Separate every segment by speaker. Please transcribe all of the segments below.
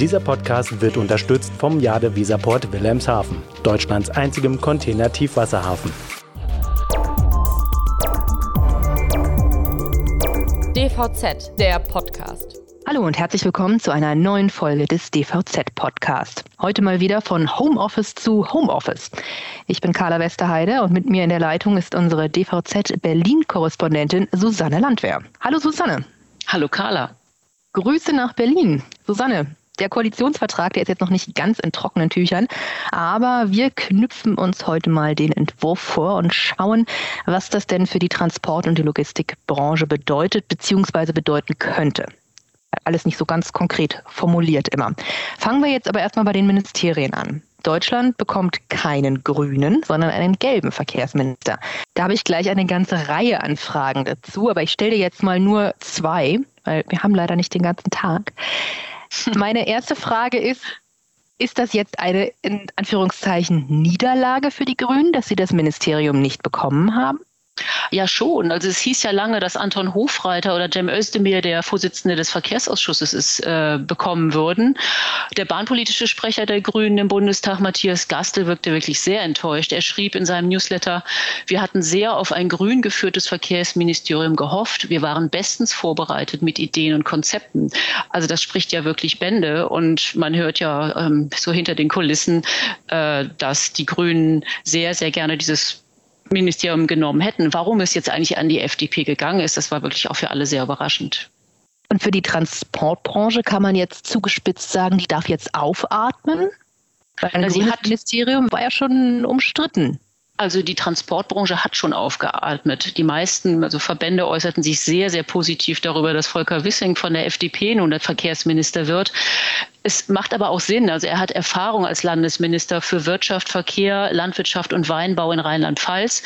Speaker 1: Dieser Podcast wird unterstützt vom Jade Visaport Wilhelmshaven, Deutschlands einzigem Container-Tiefwasserhafen.
Speaker 2: DVZ, der Podcast.
Speaker 3: Hallo und herzlich willkommen zu einer neuen Folge des DVZ Podcast. Heute mal wieder von Homeoffice zu Homeoffice. Ich bin Carla Westerheide und mit mir in der Leitung ist unsere DVZ Berlin Korrespondentin Susanne Landwehr. Hallo Susanne.
Speaker 4: Hallo Carla.
Speaker 3: Grüße nach Berlin. Susanne, der Koalitionsvertrag, der ist jetzt noch nicht ganz in trockenen Tüchern, aber wir knüpfen uns heute mal den Entwurf vor und schauen, was das denn für die Transport- und die Logistikbranche bedeutet bzw. bedeuten könnte. Alles nicht so ganz konkret formuliert immer. Fangen wir jetzt aber erstmal bei den Ministerien an. Deutschland bekommt keinen grünen, sondern einen gelben Verkehrsminister. Da habe ich gleich eine ganze Reihe an Fragen dazu, aber ich stelle dir jetzt mal nur zwei, weil wir haben leider nicht den ganzen Tag. Meine erste Frage ist, ist das jetzt eine in Anführungszeichen Niederlage für die Grünen, dass sie das Ministerium nicht bekommen haben?
Speaker 4: Ja, schon. Also es hieß ja lange, dass Anton Hofreiter oder Cem Özdemir, der Vorsitzende des Verkehrsausschusses ist, äh, bekommen würden. Der bahnpolitische Sprecher der Grünen im Bundestag, Matthias Gastel, wirkte wirklich sehr enttäuscht. Er schrieb in seinem Newsletter, wir hatten sehr auf ein grün geführtes Verkehrsministerium gehofft. Wir waren bestens vorbereitet mit Ideen und Konzepten. Also das spricht ja wirklich Bände. Und man hört ja ähm, so hinter den Kulissen, äh, dass die Grünen sehr, sehr gerne dieses Ministerium genommen hätten. Warum es jetzt eigentlich an die FDP gegangen ist, das war wirklich auch für alle sehr überraschend.
Speaker 3: Und für die Transportbranche kann man jetzt zugespitzt sagen, die darf jetzt aufatmen? Weil ein Ministerium war ja schon umstritten.
Speaker 4: Also die Transportbranche hat schon aufgeatmet. Die meisten also Verbände äußerten sich sehr, sehr positiv darüber, dass Volker Wissing von der FDP nun der Verkehrsminister wird. Es macht aber auch Sinn. Also er hat Erfahrung als Landesminister für Wirtschaft, Verkehr, Landwirtschaft und Weinbau in Rheinland-Pfalz.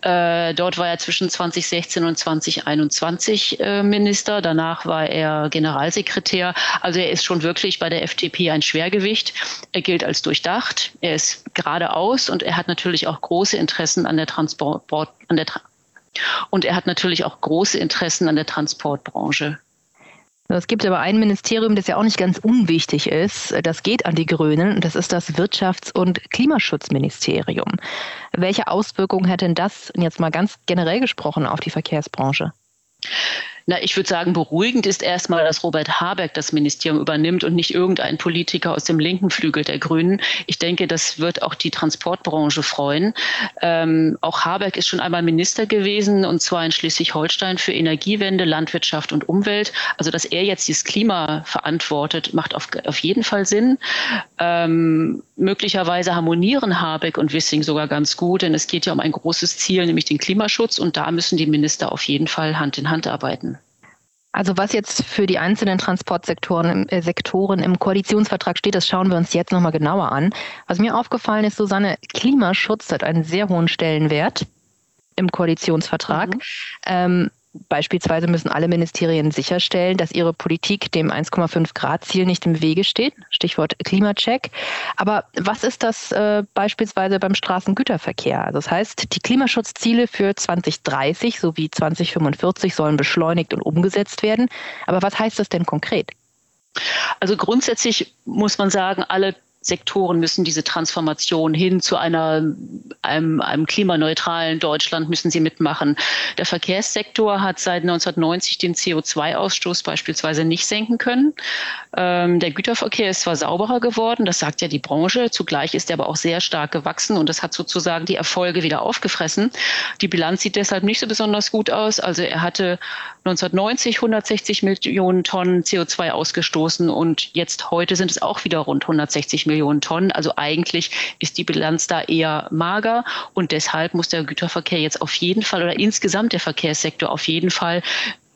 Speaker 4: Äh, dort war er zwischen 2016 und 2021 äh, Minister. Danach war er Generalsekretär. Also er ist schon wirklich bei der FDP ein Schwergewicht. Er gilt als durchdacht. Er ist geradeaus und er hat natürlich auch große Interessen an der Transport, an der Tra und er hat natürlich auch große Interessen an der Transportbranche.
Speaker 3: Es gibt aber ein Ministerium, das ja auch nicht ganz unwichtig ist. Das geht an die Grünen. Das ist das Wirtschafts- und Klimaschutzministerium. Welche Auswirkungen hätte denn das jetzt mal ganz generell gesprochen auf die Verkehrsbranche?
Speaker 4: Na, ich würde sagen, beruhigend ist erstmal, dass Robert Habeck das Ministerium übernimmt und nicht irgendein Politiker aus dem linken Flügel der Grünen. Ich denke, das wird auch die Transportbranche freuen. Ähm, auch Habeck ist schon einmal Minister gewesen und zwar in Schleswig-Holstein für Energiewende, Landwirtschaft und Umwelt. Also, dass er jetzt dieses Klima verantwortet, macht auf, auf jeden Fall Sinn. Ähm, möglicherweise harmonieren Habeck und Wissing sogar ganz gut, denn es geht ja um ein großes Ziel, nämlich den Klimaschutz und da müssen die Minister auf jeden Fall Hand in Hand arbeiten.
Speaker 3: Also was jetzt für die einzelnen Transportsektoren äh, Sektoren im Koalitionsvertrag steht, das schauen wir uns jetzt nochmal genauer an. Was mir aufgefallen ist, Susanne, Klimaschutz hat einen sehr hohen Stellenwert im Koalitionsvertrag. Mhm. Ähm, Beispielsweise müssen alle Ministerien sicherstellen, dass ihre Politik dem 1,5 Grad Ziel nicht im Wege steht. Stichwort Klimacheck. Aber was ist das äh, beispielsweise beim Straßengüterverkehr? Also das heißt, die Klimaschutzziele für 2030 sowie 2045 sollen beschleunigt und umgesetzt werden. Aber was heißt das denn konkret?
Speaker 4: Also grundsätzlich muss man sagen, alle Sektoren müssen diese Transformation hin zu einer, einem, einem klimaneutralen Deutschland müssen sie mitmachen. Der Verkehrssektor hat seit 1990 den CO2-Ausstoß beispielsweise nicht senken können. Ähm, der Güterverkehr ist zwar sauberer geworden, das sagt ja die Branche, zugleich ist er aber auch sehr stark gewachsen und das hat sozusagen die Erfolge wieder aufgefressen. Die Bilanz sieht deshalb nicht so besonders gut aus. Also er hatte 1990 160 Millionen Tonnen CO2 ausgestoßen und jetzt heute sind es auch wieder rund 160 Millionen Tonnen. Also eigentlich ist die Bilanz da eher mager und deshalb muss der Güterverkehr jetzt auf jeden Fall oder insgesamt der Verkehrssektor auf jeden Fall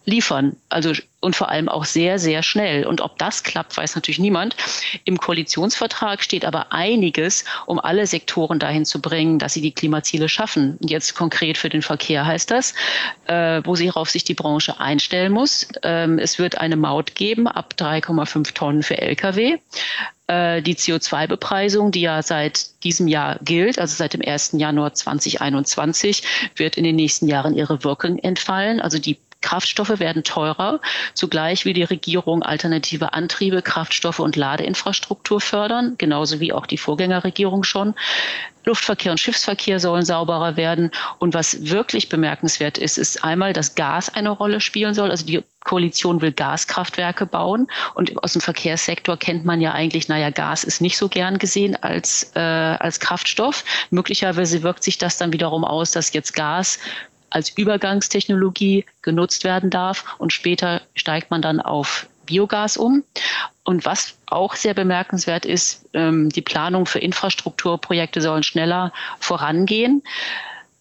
Speaker 4: liefern. Also und vor allem auch sehr, sehr schnell. Und ob das klappt, weiß natürlich niemand. Im Koalitionsvertrag steht aber einiges, um alle Sektoren dahin zu bringen, dass sie die Klimaziele schaffen. Jetzt konkret für den Verkehr heißt das, äh, wo sich sich die Branche einstellen muss. Ähm, es wird eine Maut geben ab 3,5 Tonnen für Lkw äh, die CO2-Bepreisung, die ja seit diesem Jahr gilt, also seit dem 1. Januar 2021, wird in den nächsten Jahren ihre Wirkung entfallen. Also die Kraftstoffe werden teurer, zugleich will die Regierung alternative Antriebe, Kraftstoffe und Ladeinfrastruktur fördern, genauso wie auch die Vorgängerregierung schon. Luftverkehr und Schiffsverkehr sollen sauberer werden. Und was wirklich bemerkenswert ist, ist einmal, dass Gas eine Rolle spielen soll. Also die Koalition will Gaskraftwerke bauen. Und aus dem Verkehrssektor kennt man ja eigentlich, naja, Gas ist nicht so gern gesehen als, äh, als Kraftstoff. Möglicherweise wirkt sich das dann wiederum aus, dass jetzt Gas als Übergangstechnologie genutzt werden darf und später steigt man dann auf Biogas um. Und was auch sehr bemerkenswert ist, ähm, die Planung für Infrastrukturprojekte sollen schneller vorangehen.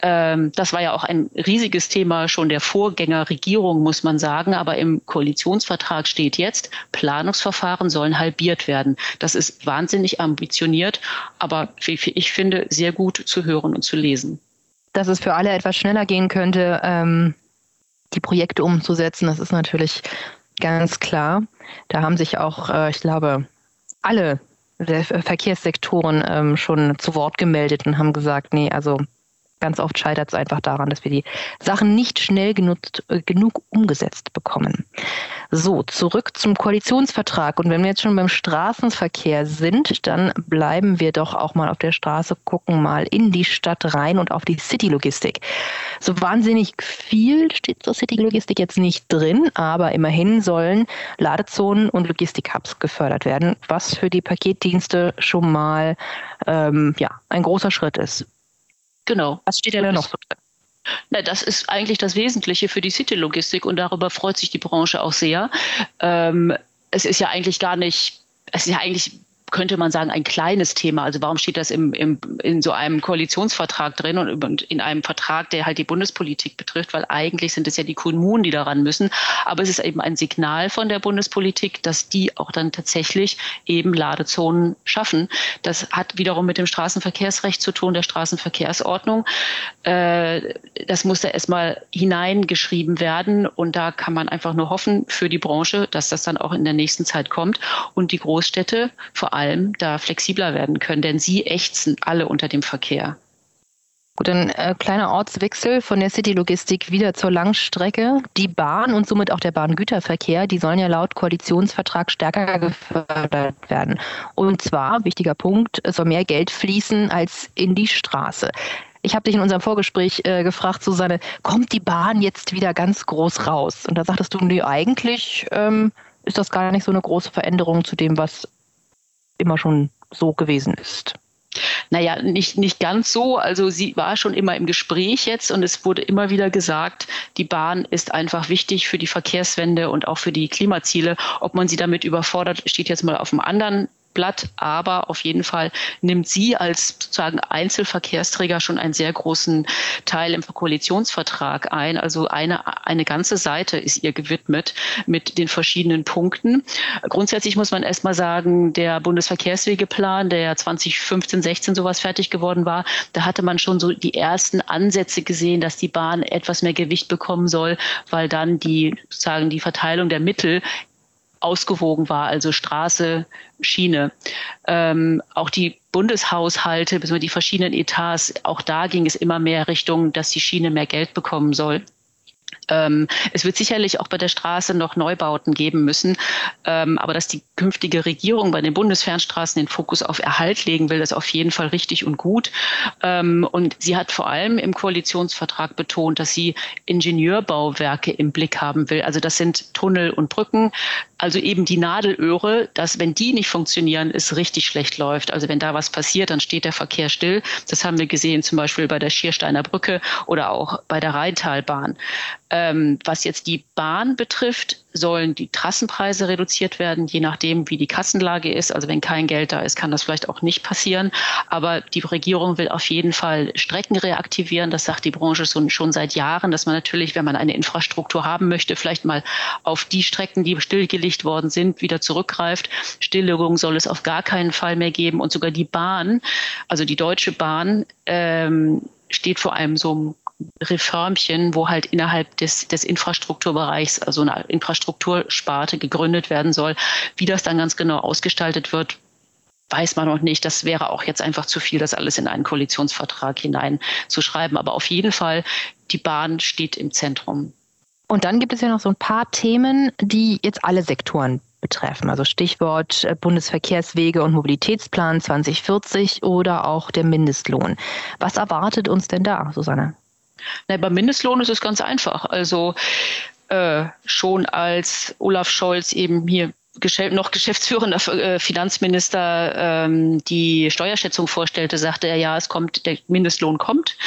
Speaker 4: Ähm, das war ja auch ein riesiges Thema schon der Vorgängerregierung, muss man sagen. Aber im Koalitionsvertrag steht jetzt, Planungsverfahren sollen halbiert werden. Das ist wahnsinnig ambitioniert, aber ich finde sehr gut zu hören und zu lesen
Speaker 3: dass es für alle etwas schneller gehen könnte, ähm, die Projekte umzusetzen. Das ist natürlich ganz klar. Da haben sich auch, äh, ich glaube, alle Verkehrssektoren ähm, schon zu Wort gemeldet und haben gesagt, nee, also ganz oft scheitert es einfach daran, dass wir die Sachen nicht schnell genutzt, äh, genug umgesetzt bekommen. So, zurück zum Koalitionsvertrag. Und wenn wir jetzt schon beim Straßenverkehr sind, dann bleiben wir doch auch mal auf der Straße, gucken mal in die Stadt rein und auf die City-Logistik. So wahnsinnig viel steht zur City-Logistik jetzt nicht drin, aber immerhin sollen Ladezonen und Logistik-Hubs gefördert werden, was für die Paketdienste schon mal ähm, ja, ein großer Schritt ist.
Speaker 4: Genau.
Speaker 3: Was steht denn da noch so drin?
Speaker 4: Na, das ist eigentlich das Wesentliche für die City-Logistik und darüber freut sich die Branche auch sehr. Ähm, es ist ja eigentlich gar nicht, es ist ja eigentlich könnte man sagen, ein kleines Thema. Also warum steht das im, im, in so einem Koalitionsvertrag drin und in einem Vertrag, der halt die Bundespolitik betrifft? Weil eigentlich sind es ja die Kommunen, die daran müssen. Aber es ist eben ein Signal von der Bundespolitik, dass die auch dann tatsächlich eben Ladezonen schaffen. Das hat wiederum mit dem Straßenverkehrsrecht zu tun, der Straßenverkehrsordnung. Äh, das muss da erstmal hineingeschrieben werden. Und da kann man einfach nur hoffen für die Branche, dass das dann auch in der nächsten Zeit kommt. Und die Großstädte vor allem allem da flexibler werden können, denn sie ächzen alle unter dem Verkehr.
Speaker 3: Gut, ein äh, kleiner Ortswechsel von der City-Logistik wieder zur Langstrecke. Die Bahn und somit auch der Bahngüterverkehr, die sollen ja laut Koalitionsvertrag stärker gefördert werden. Und zwar, wichtiger Punkt, soll mehr Geld fließen als in die Straße. Ich habe dich in unserem Vorgespräch äh, gefragt, Susanne, kommt die Bahn jetzt wieder ganz groß raus? Und da sagtest du, nee, eigentlich ähm, ist das gar nicht so eine große Veränderung zu dem, was immer schon so gewesen ist.
Speaker 4: Naja, nicht, nicht ganz so. Also sie war schon immer im Gespräch jetzt und es wurde immer wieder gesagt, die Bahn ist einfach wichtig für die Verkehrswende und auch für die Klimaziele. Ob man sie damit überfordert, steht jetzt mal auf dem anderen Blatt, aber auf jeden Fall nimmt sie als sozusagen Einzelverkehrsträger schon einen sehr großen Teil im Koalitionsvertrag ein. Also eine, eine ganze Seite ist ihr gewidmet mit den verschiedenen Punkten. Grundsätzlich muss man erstmal sagen, der Bundesverkehrswegeplan, der 2015, 16 sowas fertig geworden war, da hatte man schon so die ersten Ansätze gesehen, dass die Bahn etwas mehr Gewicht bekommen soll, weil dann die sozusagen die Verteilung der Mittel ausgewogen war, also Straße, Schiene. Ähm, auch die Bundeshaushalte, beziehungsweise die verschiedenen Etats, auch da ging es immer mehr Richtung, dass die Schiene mehr Geld bekommen soll. Ähm, es wird sicherlich auch bei der Straße noch Neubauten geben müssen. Ähm, aber dass die künftige Regierung bei den Bundesfernstraßen den Fokus auf Erhalt legen will, ist auf jeden Fall richtig und gut. Ähm, und sie hat vor allem im Koalitionsvertrag betont, dass sie Ingenieurbauwerke im Blick haben will. Also das sind Tunnel und Brücken. Also eben die Nadelöhre, dass wenn die nicht funktionieren, es richtig schlecht läuft. Also wenn da was passiert, dann steht der Verkehr still. Das haben wir gesehen zum Beispiel bei der Schiersteiner Brücke oder auch bei der Rheintalbahn. Ähm, was jetzt die Bahn betrifft, sollen die Trassenpreise reduziert werden, je nachdem, wie die Kassenlage ist. Also wenn kein Geld da ist, kann das vielleicht auch nicht passieren. Aber die Regierung will auf jeden Fall Strecken reaktivieren. Das sagt die Branche schon seit Jahren, dass man natürlich, wenn man eine Infrastruktur haben möchte, vielleicht mal auf die Strecken, die stillgelegt worden sind, wieder zurückgreift. Stilllegung soll es auf gar keinen Fall mehr geben. Und sogar die Bahn, also die Deutsche Bahn, ähm, steht vor einem so einem Reformchen, wo halt innerhalb des, des Infrastrukturbereichs also eine Infrastruktursparte gegründet werden soll. Wie das dann ganz genau ausgestaltet wird, weiß man noch nicht. Das wäre auch jetzt einfach zu viel, das alles in einen Koalitionsvertrag hineinzuschreiben. Aber auf jeden Fall, die Bahn steht im Zentrum.
Speaker 3: Und dann gibt es ja noch so ein paar Themen, die jetzt alle Sektoren betreffen. Also Stichwort äh, Bundesverkehrswege und Mobilitätsplan 2040 oder auch der Mindestlohn. Was erwartet uns denn da, Susanne?
Speaker 4: Na, beim Mindestlohn ist es ganz einfach. Also äh, schon als Olaf Scholz eben hier noch geschäftsführender äh, Finanzminister ähm, die Steuerschätzung vorstellte, sagte er, ja, es kommt, der Mindestlohn kommt.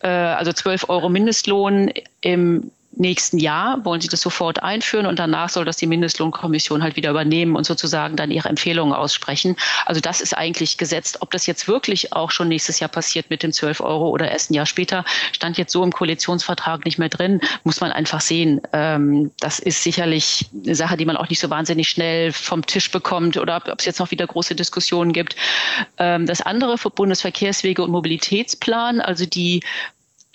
Speaker 4: Äh, also 12 Euro Mindestlohn im nächsten Jahr wollen sie das sofort einführen und danach soll das die Mindestlohnkommission halt wieder übernehmen und sozusagen dann ihre Empfehlungen aussprechen. Also das ist eigentlich gesetzt. Ob das jetzt wirklich auch schon nächstes Jahr passiert mit den 12 Euro oder erst ein Jahr später, stand jetzt so im Koalitionsvertrag nicht mehr drin, muss man einfach sehen. Ähm, das ist sicherlich eine Sache, die man auch nicht so wahnsinnig schnell vom Tisch bekommt oder ob es jetzt noch wieder große Diskussionen gibt. Ähm, das andere für Bundesverkehrswege und Mobilitätsplan, also die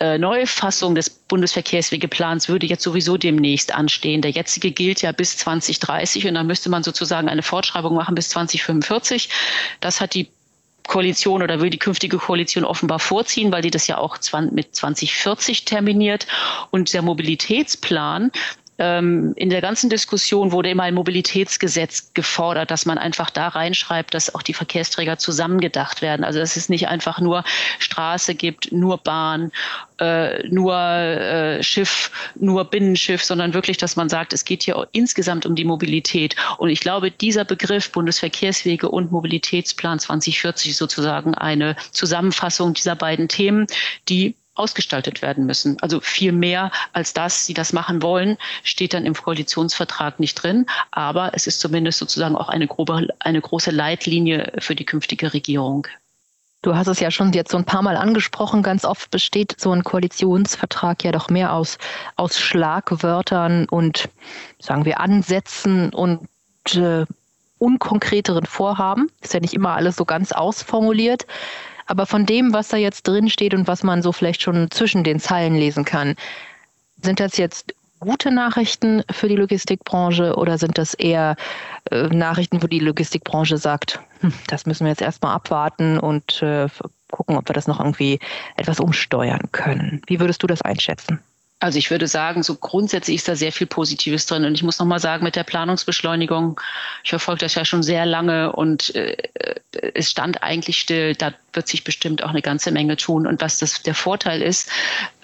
Speaker 4: äh, Neufassung des Bundesverkehrswegeplans würde jetzt sowieso demnächst anstehen. Der jetzige gilt ja bis 2030 und dann müsste man sozusagen eine Fortschreibung machen bis 2045. Das hat die Koalition oder will die künftige Koalition offenbar vorziehen, weil die das ja auch mit 2040 terminiert. Und der Mobilitätsplan, in der ganzen Diskussion wurde immer ein Mobilitätsgesetz gefordert, dass man einfach da reinschreibt, dass auch die Verkehrsträger zusammengedacht werden. Also dass es nicht einfach nur Straße gibt, nur Bahn, äh, nur äh, Schiff, nur Binnenschiff, sondern wirklich, dass man sagt, es geht hier insgesamt um die Mobilität. Und ich glaube, dieser Begriff Bundesverkehrswege und Mobilitätsplan 2040 ist sozusagen eine Zusammenfassung dieser beiden Themen, die ausgestaltet werden müssen. Also viel mehr als das, sie das machen wollen, steht dann im Koalitionsvertrag nicht drin. Aber es ist zumindest sozusagen auch eine, grobe, eine große Leitlinie für die künftige Regierung.
Speaker 3: Du hast es ja schon jetzt so ein paar Mal angesprochen. Ganz oft besteht so ein Koalitionsvertrag ja doch mehr aus, aus Schlagwörtern und, sagen wir, Ansätzen und äh, unkonkreteren Vorhaben. Ist ja nicht immer alles so ganz ausformuliert. Aber von dem, was da jetzt drin steht und was man so vielleicht schon zwischen den Zeilen lesen kann, sind das jetzt gute Nachrichten für die Logistikbranche oder sind das eher äh, Nachrichten, wo die Logistikbranche sagt, hm, das müssen wir jetzt erstmal abwarten und äh, gucken, ob wir das noch irgendwie etwas umsteuern können? Wie würdest du das einschätzen?
Speaker 4: Also ich würde sagen, so grundsätzlich ist da sehr viel Positives drin. Und ich muss nochmal sagen, mit der Planungsbeschleunigung, ich verfolge das ja schon sehr lange und äh, es stand eigentlich still. Da wird sich bestimmt auch eine ganze Menge tun. Und was das der Vorteil ist,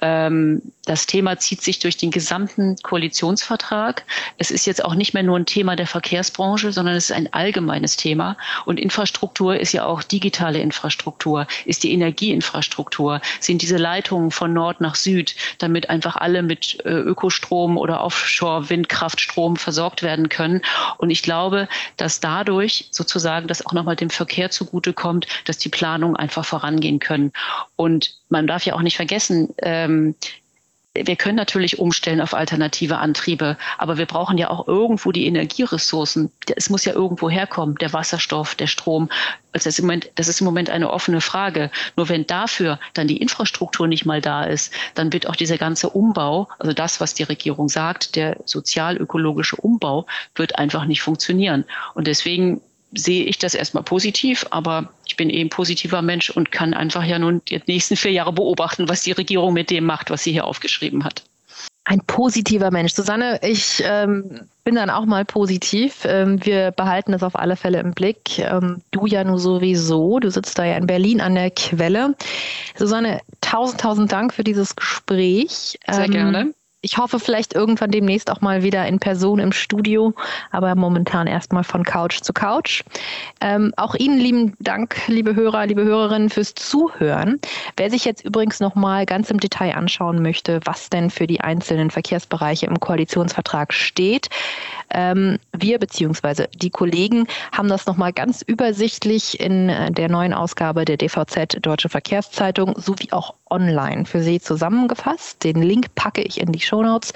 Speaker 4: ähm, das Thema zieht sich durch den gesamten Koalitionsvertrag. Es ist jetzt auch nicht mehr nur ein Thema der Verkehrsbranche, sondern es ist ein allgemeines Thema. Und Infrastruktur ist ja auch digitale Infrastruktur, ist die Energieinfrastruktur, sind diese Leitungen von Nord nach Süd, damit einfach alle mit äh, Ökostrom oder Offshore-Windkraftstrom versorgt werden können. Und ich glaube, dass dadurch sozusagen das auch nochmal dem Verkehr zugutekommt, dass die Planung einfach vorangehen können. Und man darf ja auch nicht vergessen, ähm, wir können natürlich umstellen auf alternative Antriebe, aber wir brauchen ja auch irgendwo die Energieressourcen. Es muss ja irgendwo herkommen, der Wasserstoff, der Strom. Also das, ist im Moment, das ist im Moment eine offene Frage. Nur wenn dafür dann die Infrastruktur nicht mal da ist, dann wird auch dieser ganze Umbau, also das, was die Regierung sagt, der sozial-ökologische Umbau, wird einfach nicht funktionieren. Und deswegen sehe ich das erstmal positiv, aber ich bin eben positiver Mensch und kann einfach ja nun die nächsten vier Jahre beobachten, was die Regierung mit dem macht, was sie hier aufgeschrieben hat.
Speaker 3: Ein positiver Mensch. Susanne, ich ähm, bin dann auch mal positiv. Ähm, wir behalten das auf alle Fälle im Blick. Ähm, du ja nur sowieso. Du sitzt da ja in Berlin an der Quelle. Susanne, tausend, tausend Dank für dieses Gespräch.
Speaker 4: Sehr ähm, gerne
Speaker 3: ich hoffe vielleicht irgendwann demnächst auch mal wieder in Person im Studio, aber momentan erstmal von Couch zu Couch. Ähm, auch Ihnen lieben Dank, liebe Hörer, liebe Hörerinnen, fürs Zuhören. Wer sich jetzt übrigens nochmal ganz im Detail anschauen möchte, was denn für die einzelnen Verkehrsbereiche im Koalitionsvertrag steht, ähm, wir bzw. die Kollegen haben das nochmal ganz übersichtlich in äh, der neuen Ausgabe der DVZ Deutsche Verkehrszeitung sowie auch online für Sie zusammengefasst. Den Link packe ich in die Show Notes.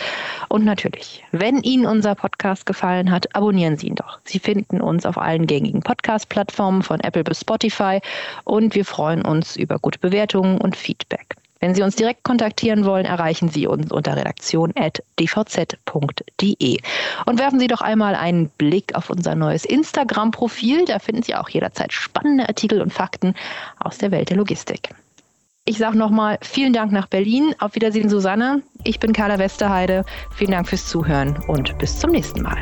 Speaker 3: Und natürlich, wenn Ihnen unser Podcast gefallen hat, abonnieren Sie ihn doch. Sie finden uns auf allen gängigen Podcast-Plattformen von Apple bis Spotify und wir freuen uns über gute Bewertungen und Feedback. Wenn Sie uns direkt kontaktieren wollen, erreichen Sie uns unter redaktion.dvz.de. Und werfen Sie doch einmal einen Blick auf unser neues Instagram-Profil. Da finden Sie auch jederzeit spannende Artikel und Fakten aus der Welt der Logistik. Ich sage nochmal vielen Dank nach Berlin. Auf Wiedersehen, Susanne. Ich bin Carla Westerheide. Vielen Dank fürs Zuhören und bis zum nächsten Mal.